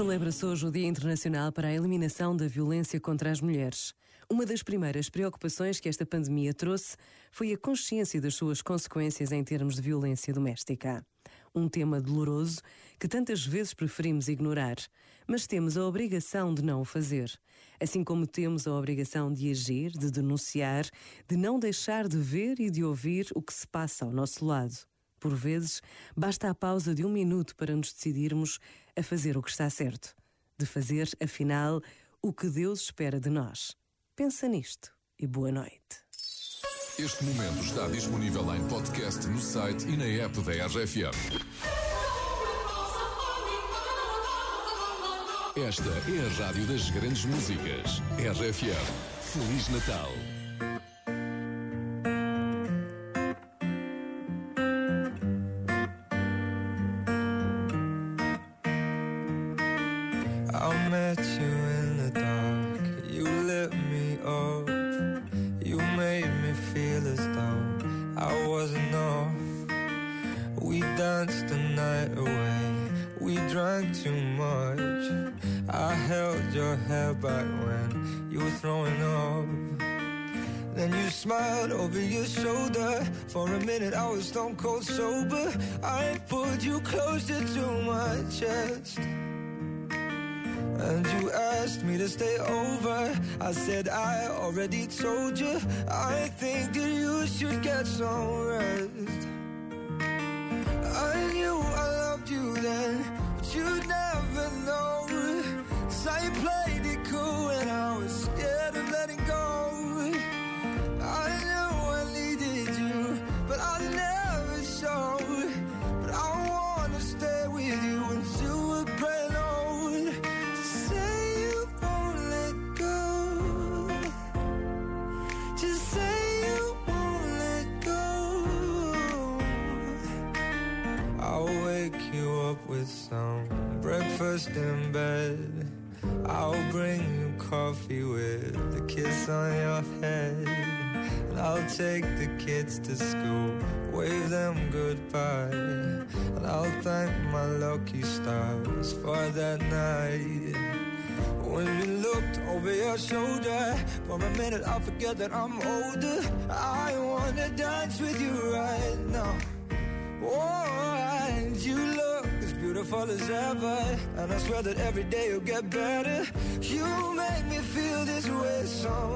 Celebra-se hoje o Dia Internacional para a Eliminação da Violência contra as Mulheres. Uma das primeiras preocupações que esta pandemia trouxe foi a consciência das suas consequências em termos de violência doméstica. Um tema doloroso que tantas vezes preferimos ignorar, mas temos a obrigação de não o fazer. Assim como temos a obrigação de agir, de denunciar, de não deixar de ver e de ouvir o que se passa ao nosso lado. Por vezes, basta a pausa de um minuto para nos decidirmos a fazer o que está certo, de fazer, afinal, o que Deus espera de nós. Pensa nisto e boa noite. Este momento está disponível em podcast no site e na app da RFM. Esta é a rádio das grandes músicas. RFM. Feliz Natal. I met you in the dark. You lit me up. You made me feel as though I wasn't enough. We danced the night away. We drank too much. I held your hair back when you were throwing up. Then you smiled over your shoulder. For a minute, I was stone cold sober. I pulled you closer to my chest. And you asked me to stay over. I said, I already told you. I think that you should get some rest. I knew I loved you then, but you'd never know. Cause I played it cool and I was scared of letting go. With some breakfast in bed. I'll bring you coffee with a kiss on your head. And I'll take the kids to school, wave them goodbye. And I'll thank my lucky stars for that night. When you looked over your shoulder, for a minute I forget that I'm older. I wanna dance with you right now. Oh, beautiful as ever. And I swear that every day you'll get better. You make me feel this way somehow.